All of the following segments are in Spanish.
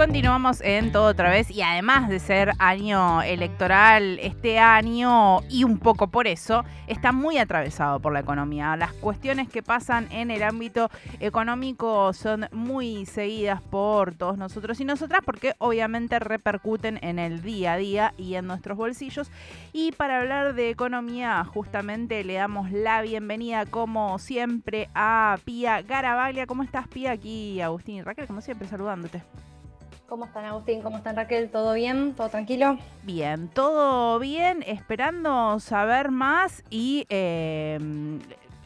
Continuamos en todo otra vez y además de ser año electoral, este año y un poco por eso está muy atravesado por la economía. Las cuestiones que pasan en el ámbito económico son muy seguidas por todos nosotros y nosotras porque obviamente repercuten en el día a día y en nuestros bolsillos. Y para hablar de economía justamente le damos la bienvenida como siempre a Pía Garabaglia. ¿Cómo estás Pía? Aquí Agustín y Raquel, como siempre saludándote. ¿Cómo están Agustín? ¿Cómo están Raquel? ¿Todo bien? ¿Todo tranquilo? Bien, todo bien, esperando saber más y em,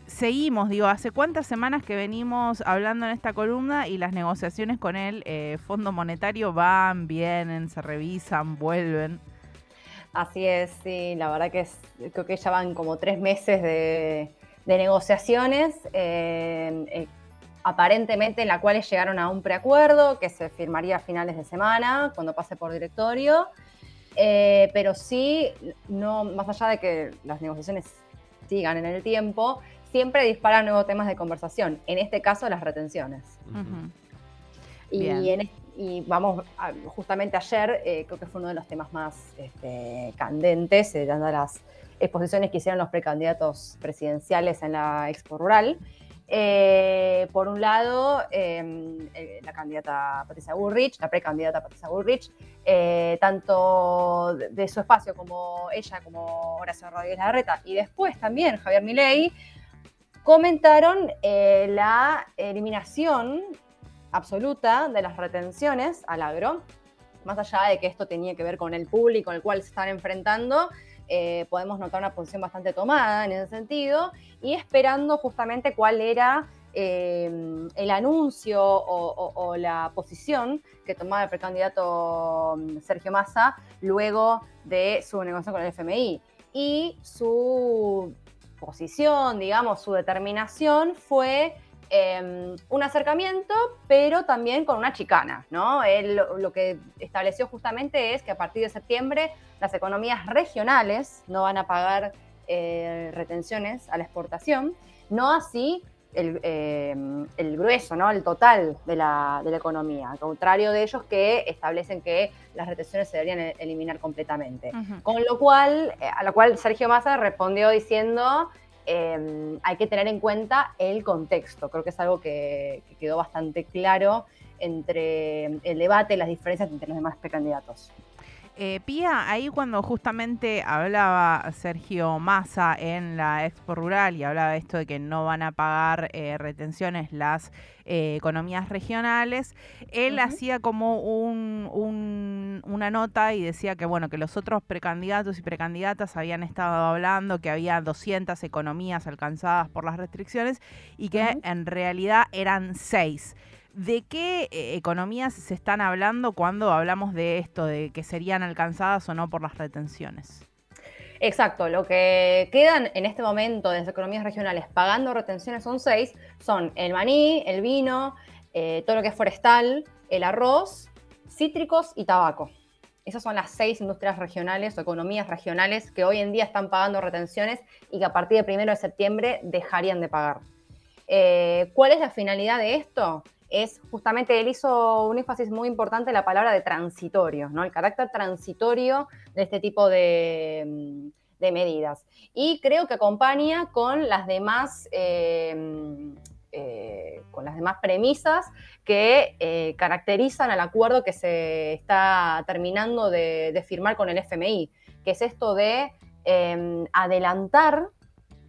seguimos, digo, hace cuántas semanas que venimos hablando en esta columna y las negociaciones con el eh, Fondo Monetario van, vienen, se revisan, vuelven. Así es, sí, la verdad que creo que ya van como tres meses de, negociaciones. Eh, eh, aparentemente en la cual llegaron a un preacuerdo que se firmaría a finales de semana cuando pase por directorio, eh, pero sí, no, más allá de que las negociaciones sigan en el tiempo, siempre disparan nuevos temas de conversación, en este caso las retenciones. y, vamos, justamente ayer eh, creo que fue uno de los temas más este, candentes, eh, dando las exposiciones que hicieron los precandidatos presidenciales en la Expo Rural. Eh, por un lado, em, eh, la candidata Patricia Bullrich, la precandidata Patricia Bullrich, eh, tanto de, su espacio como ella, como Horacio Rodríguez Larreta, y después también Javier Milei, comentaron la eliminación absoluta de las retenciones al agro, más allá de que esto tenía que ver con el público el cual se están enfrentando, eh, podemos notar una posición bastante tomada en ese sentido y esperando justamente cuál era eh, el anuncio o, la posición que tomaba el precandidato mm, Sergio Massa luego de su negociación con el FMI. Y su posición, digamos, su determinación fue Em, un acercamiento, pero también con una chicana, ¿no? Él lo, que estableció justamente es que a partir de septiembre las economías regionales no van a pagar eh, retenciones a la exportación, no así el, em, grueso, ¿no? el total de la, economía, al contrario de ellos que establecen que las retenciones se deberían e, eliminar completamente. Con lo cual, eh, a lo cual Sergio Massa respondió diciendo Em, hay que tener en cuenta el contexto. Creo que es algo que, quedó bastante claro entre el debate y las diferencias entre los demás precandidatos. Eh, Pía, ahí cuando justamente hablaba Sergio Massa en la Expo Rural y hablaba esto de que no van a pagar eh, retenciones las eh, economías regionales, él hacía como un, una nota y decía que bueno que los otros precandidatos y precandidatas habían estado hablando que había 200 economías alcanzadas por las restricciones y que en realidad eran seis. ¿De qué eh, economías se están hablando cuando hablamos de esto, de que serían alcanzadas o no por las retenciones? Exacto, lo que quedan en este momento de las economías regionales pagando retenciones son seis, son el maní, el vino, eh, todo lo que es forestal, el arroz, cítricos y tabaco. Esas son las seis industrias regionales o economías regionales que hoy en día están pagando retenciones y que a partir del primero de septiembre dejarían de pagar. Eh, ¿Cuál es la finalidad de esto? Es justamente, él hizo un énfasis muy importante en la palabra de transitorio, ¿no? El carácter transitorio de este tipo de, mm, medidas. Y creo que acompaña con las demás. Eh, eh, con las demás premisas que eh, caracterizan al acuerdo que se está terminando de, firmar con el FMI, que es esto de em, adelantar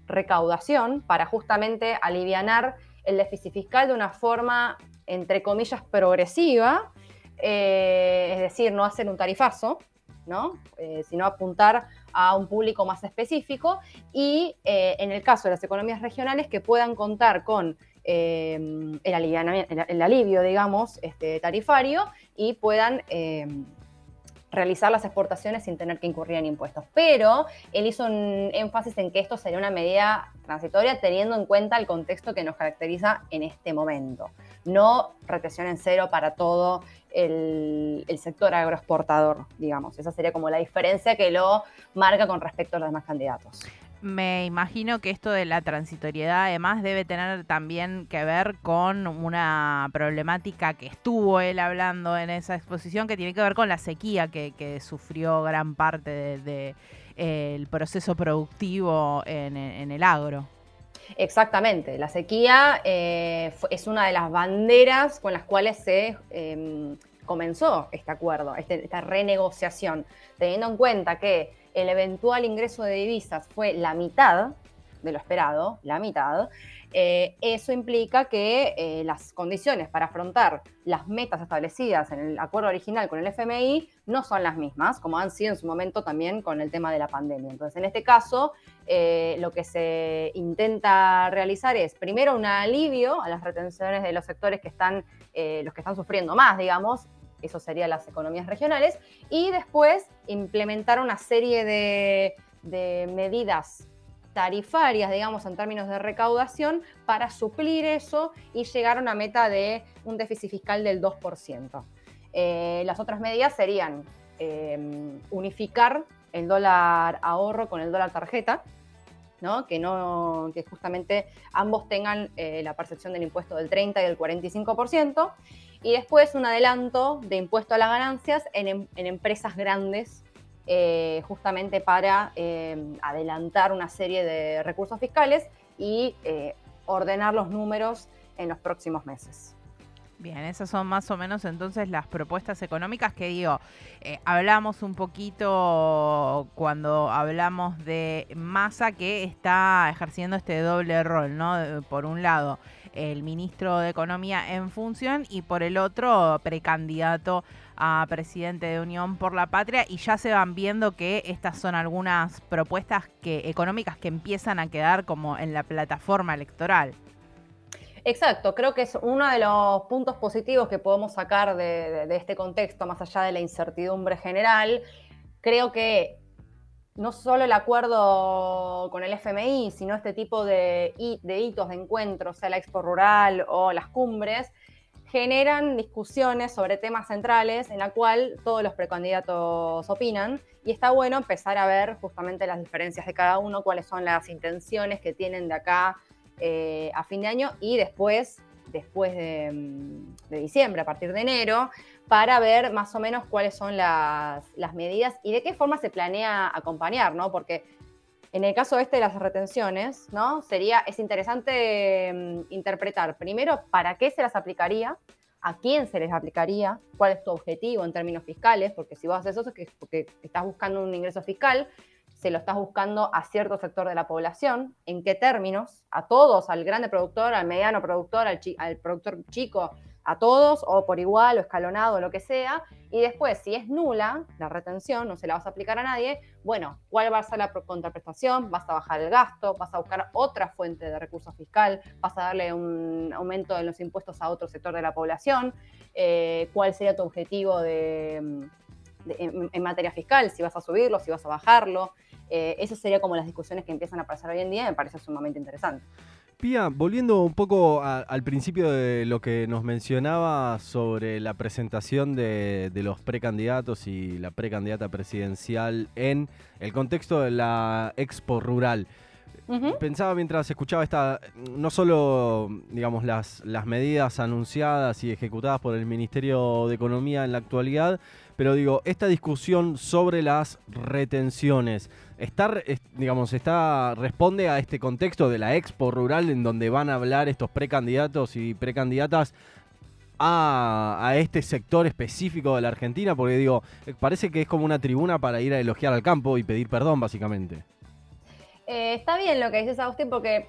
recaudación para justamente alivianar el déficit fiscal de una forma, entre comillas, progresiva, eh, es decir, no hacer un tarifazo, ¿no? Eh, sino apuntar a un público más específico y eh, en el caso de las economías regionales que puedan contar con el, el, alivio, digamos, este, tarifario y puedan realizar las exportaciones sin tener que incurrir en impuestos. Pero él hizo un énfasis en que esto sería una medida transitoria teniendo en cuenta el contexto que nos caracteriza en este momento. No retención en cero para todo el, sector agroexportador, digamos. Esa sería como la diferencia que lo marca con respecto a los demás candidatos. Me imagino que esto de la transitoriedad además debe tener también que ver con una problemática que estuvo él hablando en esa exposición que tiene que ver con la sequía que, sufrió gran parte del de, el proceso productivo en, el agro. Exactamente, la sequía eh, es una de las banderas con las cuales se em, comenzó este acuerdo, este, esta renegociación, teniendo en cuenta que el eventual ingreso de divisas fue la mitad de lo esperado, la mitad, eh, eso implica que eh, las condiciones para afrontar las metas establecidas en el acuerdo original con el FMI no son las mismas, como han sido en su momento también con el tema de la pandemia. Entonces, en este caso, eh, lo que se intenta realizar es, primero, un alivio a las retenciones de los sectores que están, los que están sufriendo más, digamos, eso serían las economías regionales, y después implementar una serie de, medidas tarifarias, digamos, en términos de recaudación, para suplir eso y llegar a una meta de un déficit fiscal del 2%. Eh, las otras medidas serían eh, unificar el dólar ahorro con el dólar tarjeta, ¿no? Que, no, que justamente ambos tengan eh, la percepción del impuesto del 30 y del 45%, y después un adelanto de impuesto a las ganancias en, em, empresas grandes, eh, justamente para em, adelantar una serie de recursos fiscales y eh, ordenar los números en los próximos meses. Bien, esas son más o menos entonces las propuestas económicas que digo, eh, hablamos un poquito cuando hablamos de Massa que está ejerciendo este doble rol, ¿no? Por un lado, el ministro de Economía en función y por el otro precandidato a presidente de Unión por la Patria y ya se van viendo que estas son algunas propuestas que económicas que empiezan a quedar como en la plataforma electoral. Exacto, creo que es uno de los puntos positivos que podemos sacar de, este contexto, más allá de la incertidumbre general. Creo que no solo el acuerdo con el FMI, sino este tipo de, hitos de encuentro, sea la Expo Rural o las cumbres, generan discusiones sobre temas centrales en la cual todos los precandidatos opinan y está bueno empezar a ver justamente las diferencias de cada uno, cuáles son las intenciones que tienen de acá eh, a fin de año y después, después de, de diciembre, a partir de enero, para ver más o menos cuáles son las, medidas y de qué forma se planea acompañar, ¿no? Porque en el caso este de las retenciones, ¿no? Sería, es interesante mm, interpretar primero para qué se las aplicaría, a quién se les aplicaría, cuál es tu objetivo en términos fiscales, porque si vos haces eso es porque estás buscando un ingreso fiscal, se lo estás buscando a cierto sector de la población, en qué términos, a todos, al grande productor, al mediano productor, al, productor chico, a todos o por igual o escalonado o lo que sea. Y después, si es nula la retención, no se la vas a aplicar a nadie, bueno, ¿cuál va a ser la contraprestación? ¿Vas a bajar el gasto? ¿Vas a buscar otra fuente de recursos fiscal? ¿Vas a darle un aumento en los impuestos a otro sector de la población? Eh, ¿Cuál sería tu objetivo de, en, materia fiscal? Si vas a subirlo, si vas a bajarlo. Eh, eso sería como las discusiones que empiezan a aparecer hoy en día, me parece sumamente interesante. Pía, volviendo un poco al principio de lo que nos mencionaba sobre la presentación de, los precandidatos y la precandidata presidencial en el contexto de la Expo Rural. Pensaba mientras escuchaba esta, no solo digamos las, las medidas anunciadas y ejecutadas por el Ministerio de Economía en la actualidad, pero digo, esta discusión sobre las retenciones, está, digamos, está, responde a este contexto de la expo rural en donde van a hablar estos precandidatos y precandidatas a, este sector específico de la Argentina, porque digo, eh, parece que es como una tribuna para ir a elogiar al campo y pedir perdón, básicamente. Eh, está bien lo que dices, Agustín, porque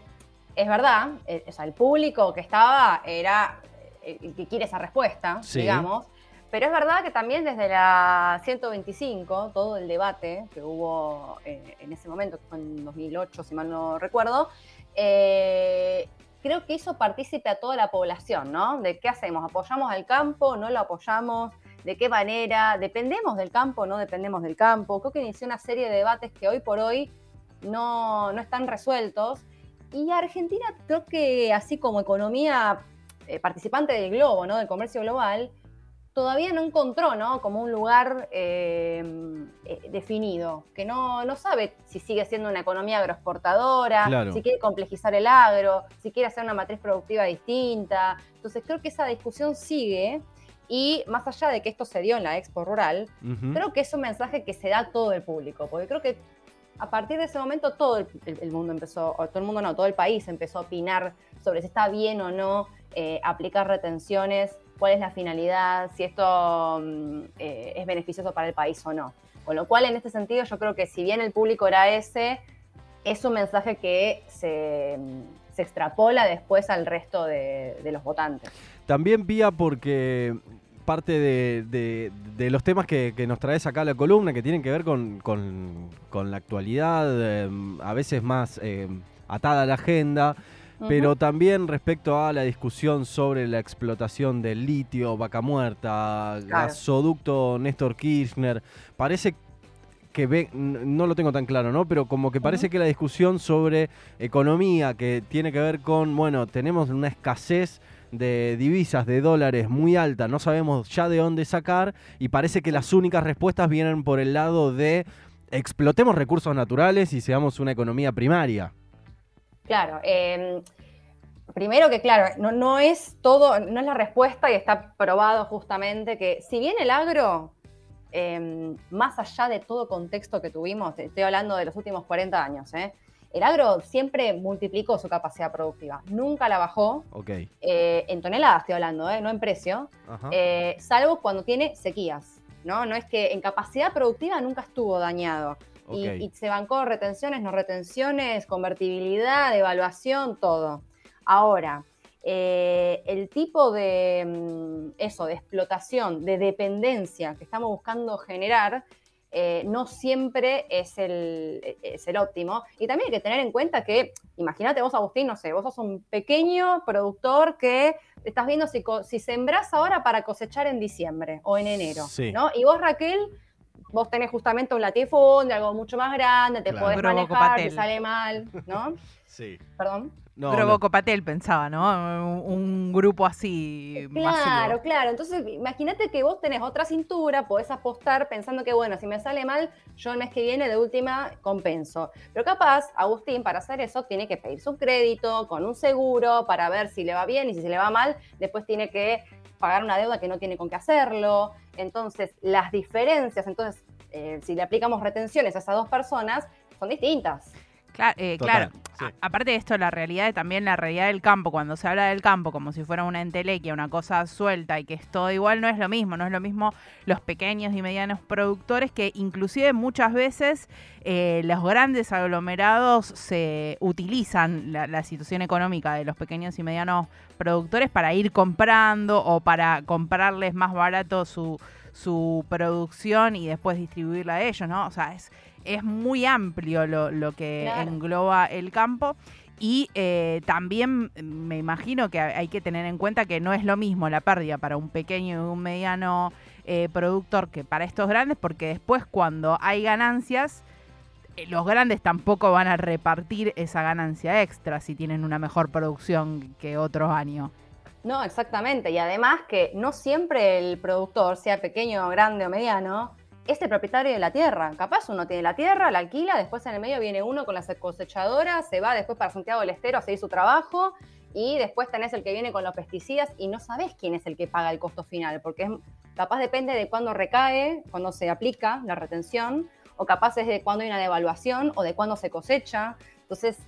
es verdad, eh, o sea, el público que estaba era el que quiere esa respuesta, digamos. Pero es verdad que también desde la 125, todo el debate que hubo eh, en ese momento, que fue en 2008, si mal no recuerdo, eh, creo que hizo partícipe a toda la población, ¿no? De qué hacemos, ¿apoyamos al campo? ¿No lo apoyamos? ¿De qué manera? ¿Dependemos del campo? ¿No dependemos del campo? Creo que inició una serie de debates que hoy por hoy no, no están resueltos. Y Argentina creo que así como economía eh, participante del globo, ¿no? Del comercio global, todavía no encontró, ¿no? Como un lugar em, eh, definido, que no, no, sabe si sigue siendo una economía agroexportadora, si quiere complejizar el agro, si quiere hacer una matriz productiva distinta. Entonces creo que esa discusión sigue y más allá de que esto se dio en la Expo Rural, creo que es un mensaje que se da a todo el público, porque creo que a partir de ese momento todo el, mundo empezó, o todo el mundo no, todo el país empezó a opinar sobre si está bien o no eh, aplicar retenciones cuál es la finalidad, si esto mm, eh, es beneficioso para el país o no. Con lo cual, en este sentido, yo creo que si bien el público era ese, es un mensaje que se, mm, extrapola después al resto de, los votantes. También vía porque parte de, los temas que, nos traes acá a la columna, que tienen que ver con, la actualidad, em, a veces más em, atada a la agenda, pero también respecto a la discusión sobre la explotación del litio, vaca muerta, gasoducto Néstor Kirchner, parece que ve, no lo tengo tan claro, ¿no? Pero como que parece que la discusión sobre economía, que tiene que ver con, bueno, tenemos una escasez de divisas, de dólares muy alta, no sabemos ya de dónde sacar y parece que las únicas respuestas vienen por el lado de explotemos recursos naturales y seamos una economía primaria. Claro. Em, primero que, claro, no, es todo, no es la respuesta y está probado justamente que si bien el agro, em, más allá de todo contexto que tuvimos, estoy hablando de los últimos 40 años, ¿eh? El agro siempre multiplicó su capacidad productiva, nunca la bajó, eh, en toneladas estoy hablando, ¿eh? no en precio, salvo cuando tiene sequías. ¿no? no es que en capacidad productiva nunca estuvo dañado. Y, se bancó retenciones, no retenciones, convertibilidad, evaluación, todo. Ahora, eh, el tipo de mm, eso, de explotación, de dependencia que estamos buscando generar, eh, no siempre es el, es el óptimo. Y también hay que tener en cuenta que, imagínate vos, Agustín, no sé, vos sos un pequeño productor que estás viendo si, si sembrás ahora para cosechar en diciembre o en enero, ¿no? Y vos, Raquel, vos tenés justamente un latifundio, algo mucho más grande, te podés manejar, te sale mal, ¿no? Sí. Perdón. No, Patel pensaba, ¿no? Un, grupo así. Claro, claro. Entonces, imagínate que vos tenés otra cintura, podés apostar pensando que, bueno, si me sale mal, yo el mes que viene de última compenso. Pero capaz, Agustín, para hacer eso, tiene que pedir su crédito con un seguro para ver si le va bien y si se le va mal, después tiene que pagar una deuda que no tiene con qué hacerlo. Entonces, las diferencias, entonces, eh, si le aplicamos retenciones a esas dos personas, son distintas. Eh, claro, aparte de esto, la realidad también la realidad del campo, cuando se habla del campo como si fuera una entelequia, una cosa suelta y que es todo igual, no es lo mismo, no es lo mismo los pequeños y medianos productores que inclusive muchas veces eh, los grandes aglomerados se utilizan la, situación económica de los pequeños y medianos productores para ir comprando o para comprarles más barato su, su producción y después distribuirla a ellos, ¿no? O sea, es es muy amplio lo, que engloba el campo. Y eh, también me imagino que hay que tener en cuenta que no es lo mismo la pérdida para un pequeño y un mediano eh, productor que para estos grandes, porque después cuando hay ganancias, eh, los grandes tampoco van a repartir esa ganancia extra si tienen una mejor producción que otros años. No, exactamente. Y además que no siempre el productor, sea pequeño, grande o mediano, es el propietario de la tierra. Capaz uno tiene la tierra, la alquila, después en el medio viene uno con las cosechadoras, se va después para Santiago del Estero a seguir su trabajo y después tenés el que viene con los pesticidas y no sabés quién es el que paga el costo final, porque es, capaz depende de cuándo recae, cuándo se aplica la retención, o capaz es de cuándo hay una devaluación o de cuándo se cosecha. Entonces,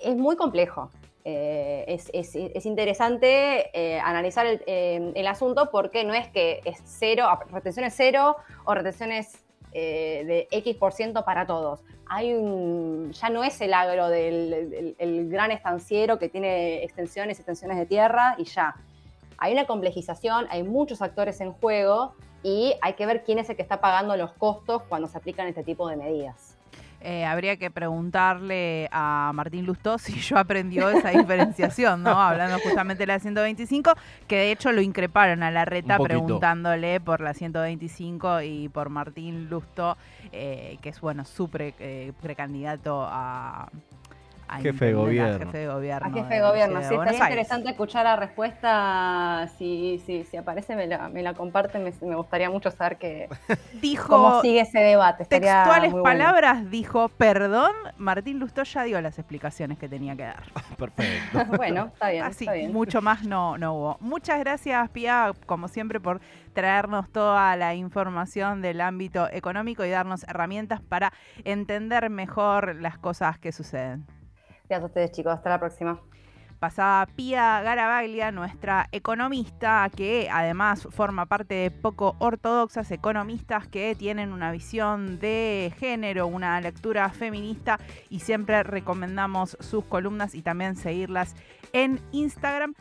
es muy complejo. Eh, es, interesante eh, analizar eh, el, asunto porque no es que es cero, retención es cero o retenciones de X por ciento para todos. Hay un, ya no es el agro del el, gran estanciero que tiene extensiones extensiones de tierra y ya. Hay una complejización, hay muchos actores en juego y hay que ver quién es el que está pagando los costos cuando se aplican este tipo de medidas. Eh, habría que preguntarle a Martín Lustó si yo aprendió esa diferenciación, ¿no? Hablando justamente de la 125, que de hecho lo increparon a la reta preguntándole por la 125 y por Martín Lustó, eh, que es, bueno, su eh, precandidato a jefe de gobierno. jefe de gobierno. A jefe de gobierno, sí, estaría interesante escuchar la respuesta. Si, si, si aparece, me la, me la comparten. Me, gustaría mucho saber que, dijo, cómo sigue ese debate. textuales palabras, dijo, perdón, Martín Lustó ya dio las explicaciones que tenía que dar. Perfecto. bueno, está bien. Así, está bien. mucho más no, no hubo. Muchas gracias, Pia, como siempre, por traernos toda la información del ámbito económico y darnos herramientas para entender mejor las cosas que suceden. Gracias a ustedes, chicos. Hasta la próxima. Pasaba Pía Garavaglia, nuestra economista, que además forma parte de poco ortodoxas economistas que tienen una visión de género, una lectura feminista y siempre recomendamos sus columnas y también seguirlas en Instagram.